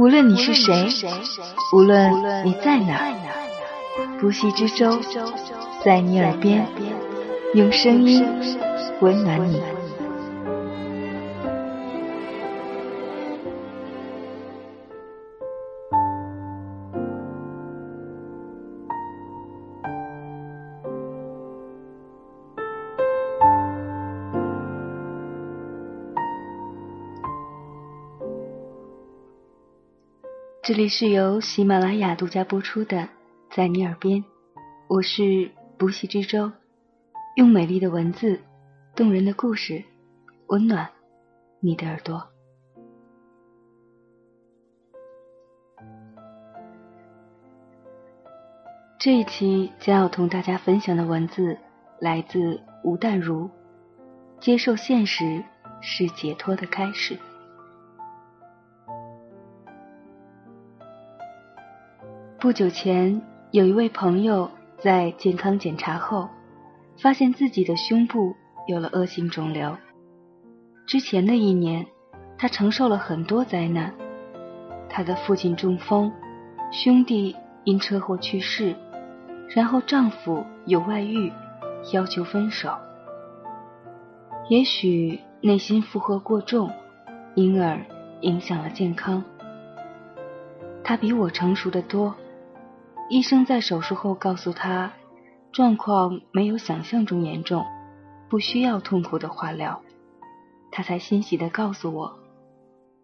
无论你是谁，无论你在哪，不息之舟在你耳边，用声音温暖你。这里是由喜马拉雅独家播出的《在你耳边》，我是不息之舟，用美丽的文字、动人的故事，温暖你的耳朵。这一期将要同大家分享的文字来自吴淡如，接受现实是解脱的开始。不久前，有一位朋友在健康检查后，发现自己的胸部有了恶性肿瘤。之前的一年，他承受了很多灾难：他的父亲中风，兄弟因车祸去世，然后丈夫有外遇，要求分手。也许内心负荷过重，因而影响了健康。他比我成熟的多。医生在手术后告诉他，状况没有想象中严重，不需要痛苦的化疗。他才欣喜的告诉我，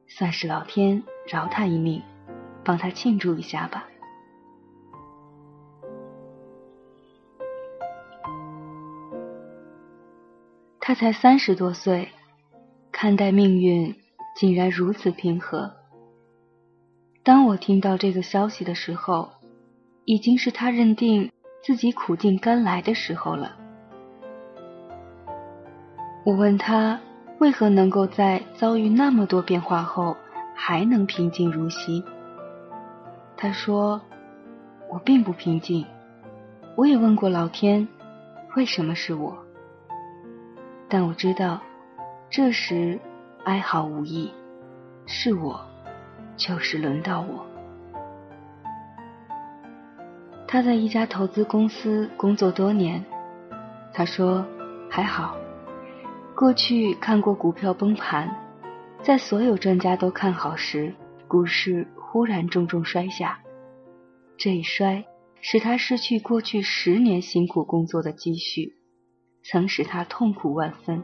算是老天饶他一命，帮他庆祝一下吧。他才三十多岁，看待命运竟然如此平和。当我听到这个消息的时候。已经是他认定自己苦尽甘来的时候了。我问他为何能够在遭遇那么多变化后还能平静如昔？他说：“我并不平静。我也问过老天，为什么是我？但我知道，这时哀嚎无益，是我，就是轮到我。”他在一家投资公司工作多年，他说还好。过去看过股票崩盘，在所有专家都看好时，股市忽然重重摔下，这一摔使他失去过去十年辛苦工作的积蓄，曾使他痛苦万分。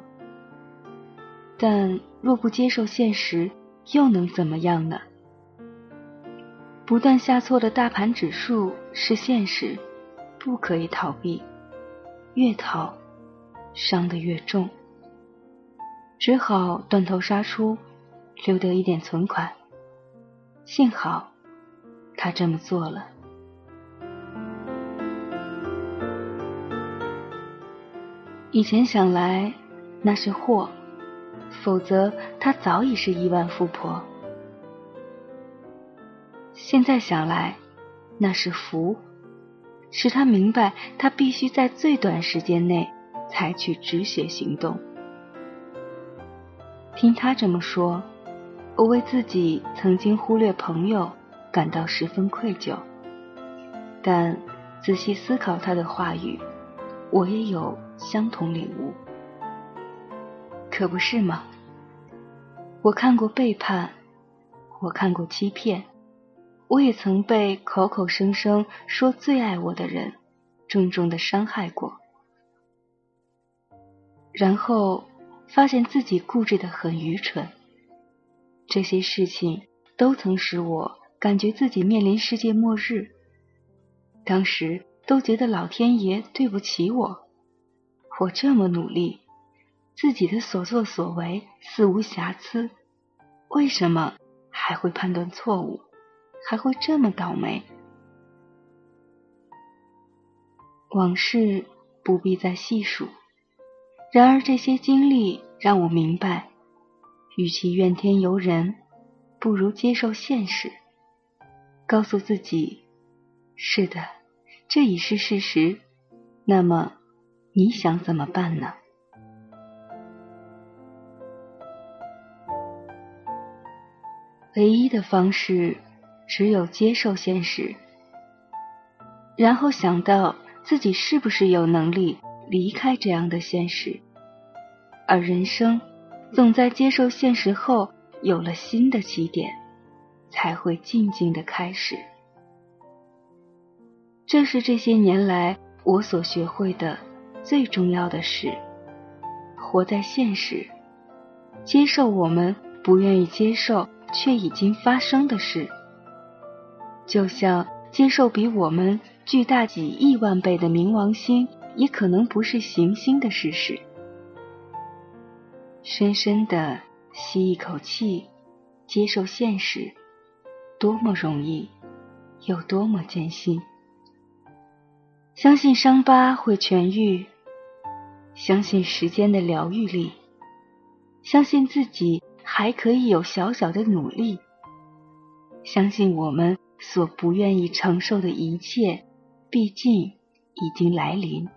但若不接受现实，又能怎么样呢？不断下挫的大盘指数是现实，不可以逃避，越逃伤得越重，只好断头杀出，留得一点存款。幸好他这么做了。以前想来那是祸，否则他早已是亿万富婆。现在想来，那是福，使他明白他必须在最短时间内采取止血行动。听他这么说，我为自己曾经忽略朋友感到十分愧疚。但仔细思考他的话语，我也有相同领悟。可不是吗？我看过背叛，我看过欺骗。我也曾被口口声声说最爱我的人重重的伤害过，然后发现自己固执的很愚蠢。这些事情都曾使我感觉自己面临世界末日，当时都觉得老天爷对不起我。我这么努力，自己的所作所为似无瑕疵，为什么还会判断错误？还会这么倒霉？往事不必再细数。然而这些经历让我明白，与其怨天尤人，不如接受现实，告诉自己：是的，这已是事实。那么你想怎么办呢？唯一的方式只有接受现实，然后想到自己是不是有能力离开这样的现实，而人生总在接受现实后有了新的起点，才会静静的开始。这是这些年来我所学会的最重要的事：活在现实，接受我们不愿意接受却已经发生的事，就像接受比我们巨大几亿万倍的冥王星也可能不是行星的事实。深深的吸一口气，接受现实，多么容易，又多么艰辛。相信伤疤会痊愈，相信时间的疗愈力，相信自己还可以有小小的努力，相信我们所不愿意承受的一切，毕竟已经来临。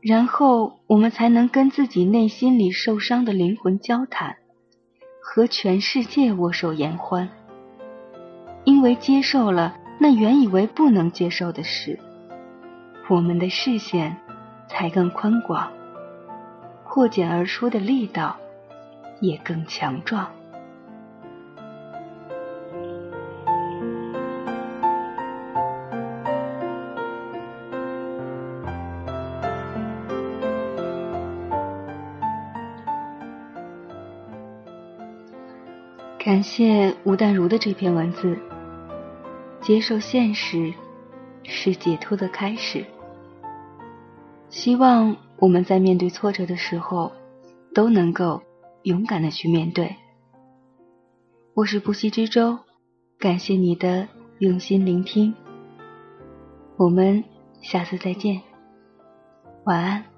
然后我们才能跟自己内心里受伤的灵魂交谈，和全世界握手言欢。因为接受了那原以为不能接受的事。我们的视线才更宽广，破茧而出的力道也更强壮。感谢吴淡如的这篇文字，接受现实是解脱的开始。希望我们在面对挫折的时候，都能够勇敢的去面对。我是不息之舟，感谢你的用心聆听。我们下次再见，晚安。